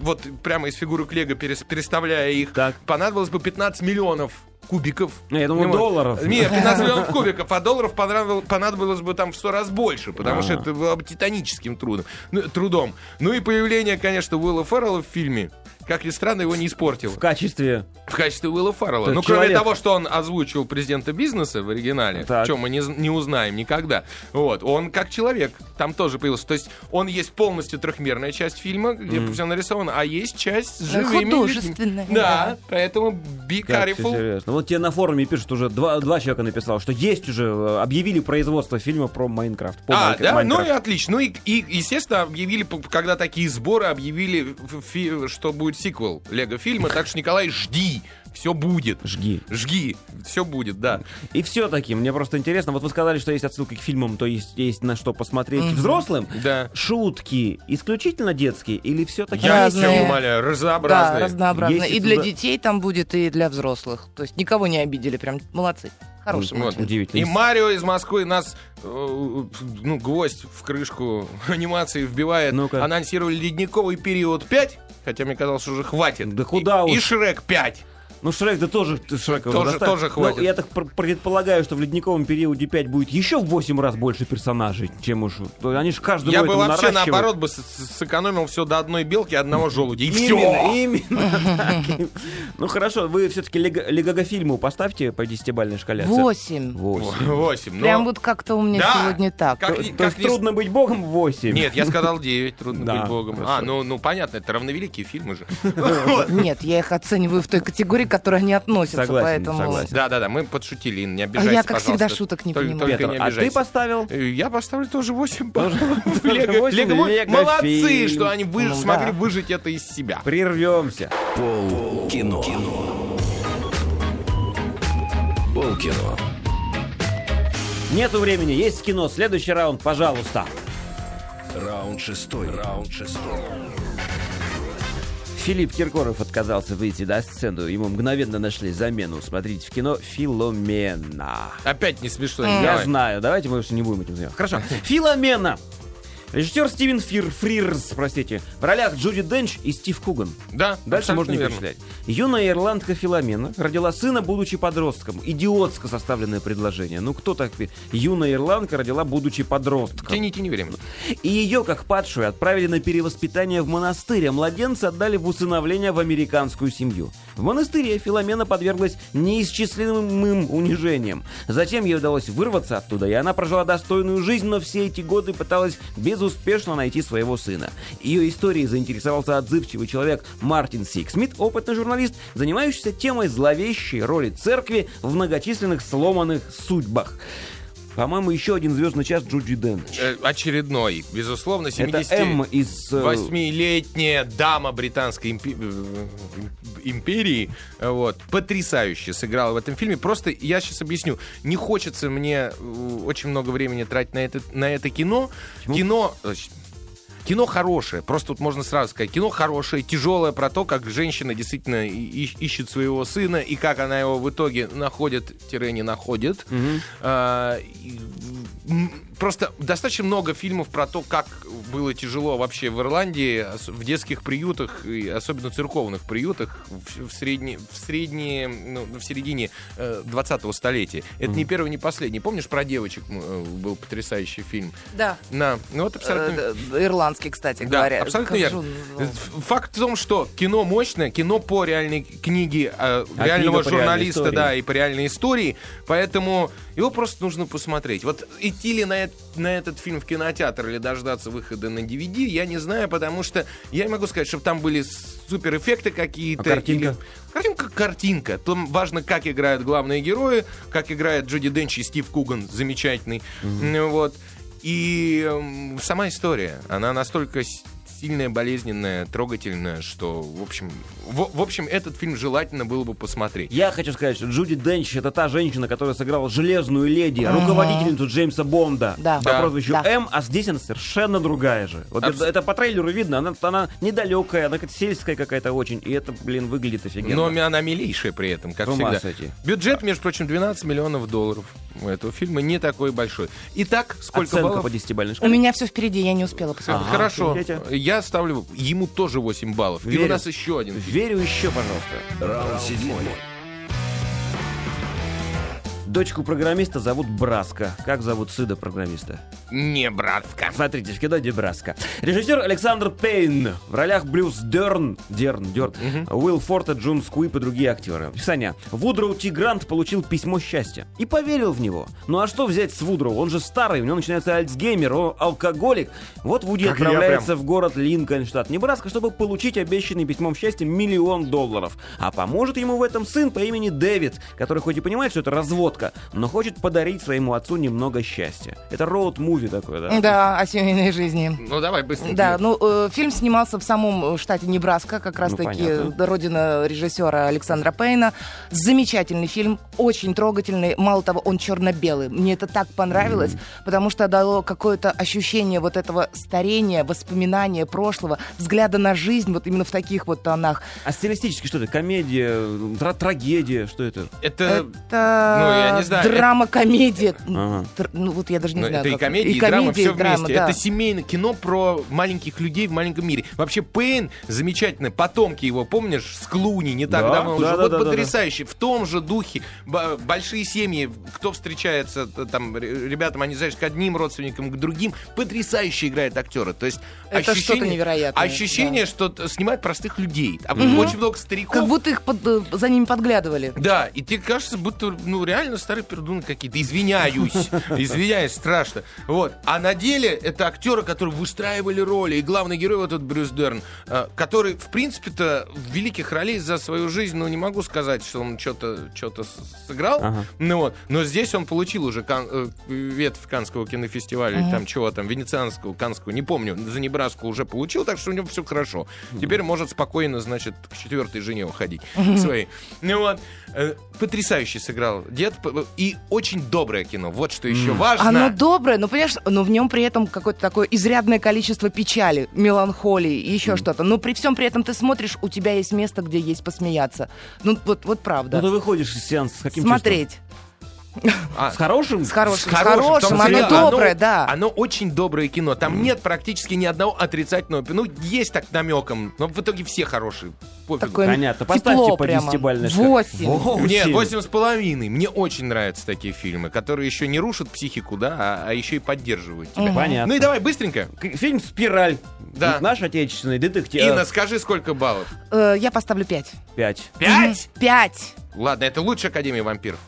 вот прямо из фигурок Лего перес- переставляя их, Так. понадобилось бы 15 миллионов кубиков. Я думаю, Ну долларов. Нет, 15 миллионов кубиков, а долларов понравил- понадобилось бы там в 100 раз больше, потому что Ага. это было бы титаническим трудом. Ну, трудом. Ну и появление, конечно, Уилла Феррелла в фильме, как ни странно, его не испортило. В качестве... В качестве Уилла Фаррелла. То Ну, есть кроме человек- того, что он озвучил президента бизнеса в оригинале, Так. чем мы не, не узнаем никогда. Вот, он как человек там тоже появился. То есть он есть полностью трехмерная часть фильма, где все нарисовано, а есть часть с живыми людьми. художественная, Да, да. поэтому be Как careful. серьезно. Вот тебе на форуме пишут уже, два, два человека написал, что есть уже, э, объявили производство фильма про Майнкрафт. А, Майнкра- да, ну и Майнкрафт. отлично. Ну и, и, естественно, объявили, когда такие сборы объявили, что будет сиквел Лего фильма, так что, Николай, жди, все будет. Жги. Жги, все будет, да. И все-таки, мне просто интересно, вот вы сказали, что есть отсылки к фильмам, то есть есть на что посмотреть взрослым. Да. Шутки исключительно детские или все-таки... Я Разные. умоляю, Да, разнообразные. Если И для туда- детей там будет, и для взрослых. То есть никого не обидели, прям молодцы. Хороший Вот. Удивительно. И Марио из Москвы нас, э, ну, гвоздь в крышку анимации вбивает. Ну-ка. Анонсировали «Ледниковый период 5», хотя мне казалось, что уже хватит. Да куда и, уж. И «Шрек 5». Ну, Шрек, да тоже Шрек уже Тоже- достаточно. тоже хватит. Ну, я так пр- предполагаю, что в ледниковом периоде 5 будет еще в 8 раз больше персонажей, чем уж... Они же каждого Я бы вообще, наоборот, бы сэкономил все до одной белки и одного желудя. И все. Именно, именно так. Ну хорошо, вы все-таки лего-фильму поставьте по десятибалльной шкале. оценку. Восемь. Восемь. Восемь. но- Прям вот как-то у меня сегодня так. Как То, есть трудно быть богом 8. Нет, я сказал 9, трудно быть богом. А, ну, ну понятно, это равновеликие фильмы же. Нет, я их оцениваю в той категории, к которой они относятся. Согласен, поэтому... согласен. Да-да-да, мы подшутили, не А обижайся, я, как всегда, пожалуйста. шуток не Только- понимаю. только не а ты поставил? Э, Я поставлю тоже 8 Тоже Лего, восемь, Лего, мо- Лего молодцы, что они смогли да. выжить это из себя. Прервемся. Пол кино. Пол кино. Нету времени, есть кино. Следующий раунд, пожалуйста. Раунд шестой. Раунд шестой. Филипп Киркоров отказался выйти на сцену. Ему мгновенно нашли замену. Смотрите в кино «Филомена». Опять не смешно, Я Николай. знаю, давайте мы уж не будем этим заниматься. Хорошо. «Филомена». Режиссер Стивен Фир, Фрирс, простите, в ролях Джуди Денч и Стив Куган. Да, Дальше можно не верно. перечислять. Юная ирландка Филомена родила сына, будучи подростком. Идиотско составленное предложение. Ну кто так? Юная ирландка родила, будучи подростком. Тяните не время. И ее, как падшую, отправили на перевоспитание в монастырь, а младенца отдали в усыновление в американскую семью. В монастыре Филомена подверглась неисчислимым унижениям. Затем ей удалось вырваться оттуда, и она прожила достойную жизнь, но все эти годы пыталась безуспешно найти своего сына. Ее историей заинтересовался отзывчивый человек Мартин Сиксмит, опытный журналист, занимающийся темой зловещей роли церкви в многочисленных сломанных судьбах. По-моему, еще один звездный час Джуди Денч. Э, очередной, безусловно, Это 70 М из... э, Восьмилетняя дама британской импи- э, империи, вот, потрясающе сыграла в этом фильме. Просто я сейчас объясню. Не хочется мне очень много времени тратить на это, на это кино. Кино... Кино хорошее, просто тут можно сразу сказать, кино хорошее, тяжелое про то, как женщина действительно ищет своего сына, и как она его в итоге находит-не находит. А, и, м, Просто достаточно много фильмов про то, как было тяжело вообще в Ирландии, в детских приютах, и особенно церковных приютах в, в, средне- в, средние, ну, в середине э, 20-го столетия. Это не первый, не последний. Помнишь, про девочек э, был потрясающий фильм? Да. На, ну вот абсолютно... Э, Ирландский, кстати Да, говоря. абсолютно верно. Ф- Факт в том, что кино мощное, кино по реальной книге э, А реального журналиста, да, и по реальной истории, поэтому его просто нужно посмотреть. Вот идти ли на, эт- на этот фильм в кинотеатр или дождаться выхода на DVD, я не знаю, потому что я не могу сказать, чтобы там были супер эффекты какие-то. А картинка? или- Картинка картинка. Там важно, как играют главные герои, как играет Джуди Денч и Стив Куган, замечательный. Ну Вот. И эм, сама история, она настолько сильная, болезненная, трогательная, что, в общем, в, в общем, этот фильм желательно было бы посмотреть. Я хочу сказать, что Джуди Денч это та женщина, которая сыграла железную леди, руководительницу Джеймса Бонда Да. по Да. прозвищу Да. М, а здесь она совершенно другая же. Вот Абс- это, это по трейлеру видно, она, она недалекая, она как сельская какая-то очень, и это, блин, выглядит офигенно. Но она милейшая при этом, как всегда. сойти. Бюджет, между прочим, 12 миллионов долларов у этого фильма не такой большой. Итак, сколько Оценка баллов? по десятибалльной У шкале. меня все впереди, я не успела посмотреть. Ага, Хорошо. видите? Я ставлю ему тоже 8 баллов. И у Верю. нас еще один. Верю еще, пожалуйста. Раунд седьмой. Дочку программиста зовут Браска. Как зовут сына программиста? Не, братка. Смотрите, в кино Дебраска. Режиссер Александр Пейн. В ролях Брюс Дерн, Дерн, Дерн, Уилл Форта, Джон Скуип и другие актеры. Описание. Вудроу Ти Грант получил письмо счастья и поверил в него. Ну а что взять с Вудроу? Он же старый, у него начинается альцгеймер, он алкоголик. Вот Вуди Как отправляется в город Линкольн, штат Небраска, чтобы получить обещанный письмом счастья миллион долларов. А поможет ему в этом сын по имени Дэвид, который хоть и понимает, что это разводка, но хочет подарить своему отцу немного счастья. Это роуд-муви такой, да? Да, о семейной жизни. Ну, давай быстренько. Да, ну э, фильм снимался в самом э, штате Небраска, как раз Ну, таки понятно. родина режиссера Александра Пейна. Замечательный фильм, очень трогательный. Мало того, он черно-белый. Мне это так понравилось, потому что дало какое-то ощущение вот этого старения, воспоминания прошлого, взгляда на жизнь вот именно в таких вот тонах. А стилистически что это? Комедия, тра- трагедия, что это? Это... Это ну, я не знаю, драма-комедия. Ага. Тр- Ну вот я даже не Ну, знаю. это и как- комедия, и, драма, комедия, все и драма, вместе. да. Это семейное кино про маленьких людей в маленьком мире. Вообще, Пейн замечательно. Потомки его, помнишь, с Клуни, не так Да, давно уже. да, да, вот да, да, потрясающе. В том же духе. Большие семьи, кто встречается, там, ребятам, они, знаешь, к одним родственникам, к другим. Потрясающе играют актеры. То есть Это ощущение, что-то невероятное, Ощущение, что т- снимают простых людей. А Мгм. очень много стариков. Как будто их под- за ними подглядывали. Да, и тебе кажется, будто, ну, реально старые пердуны какие-то. Извиняюсь. Извиняюсь, страшно. Вот. А на деле это актеры, которые выстраивали роли. И главный герой вот этот Брюс Дерн, э, который, в принципе-то, в великих ролей за свою жизнь, ну, не могу сказать, что он что-то что сыграл. Ага. Ну вот. Но здесь он получил уже кан- э, ветвь Канского кинофестиваля, или там чего там, венецианского, канского, не помню, за Небраску уже получил, так что у него все хорошо. Теперь может спокойно, значит, к четвертой жене уходить своей. Ну вот. Э, Потрясающе сыграл дед. И очень доброе кино. Вот что еще важно. Оно доброе, но понимаешь, но в нем при этом какое-то такое изрядное количество печали, меланхолии и еще что-то. Но при всем при этом ты смотришь, у тебя есть место, где есть посмеяться. Ну вот, вот правда. Ну ты выходишь из сеанса с каким Смотреть. А, С хорошим? С хорошим, С с хорошим, хорошим, в том оно смысле, доброе, да. Оно очень доброе кино. Там нет практически ни одного отрицательного. Ну, есть так намеком, но в итоге все хорошие. Пофигу. Такое Понятно. тепло Поставьте по прямо. десятибалльной шкале. Восемь. Нет, восемь с половиной. Мне очень нравятся такие фильмы, которые еще не рушат психику, да, а, а еще и поддерживают тебя. Понятно. Ну и давай быстренько. Фильм «Спираль». Да. Наш отечественный детектив. Инна, скажи, сколько баллов? Э, Я поставлю пять. Пять. Пять? Пять. Ладно, это лучше Академия вампиров.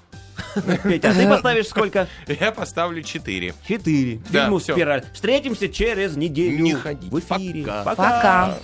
Петя, а ты поставишь сколько? Я поставлю четыре. Четыре. Да, Фильму. «Спираль». Встретимся через неделю. Не ходите. В эфире. Пока. Пока.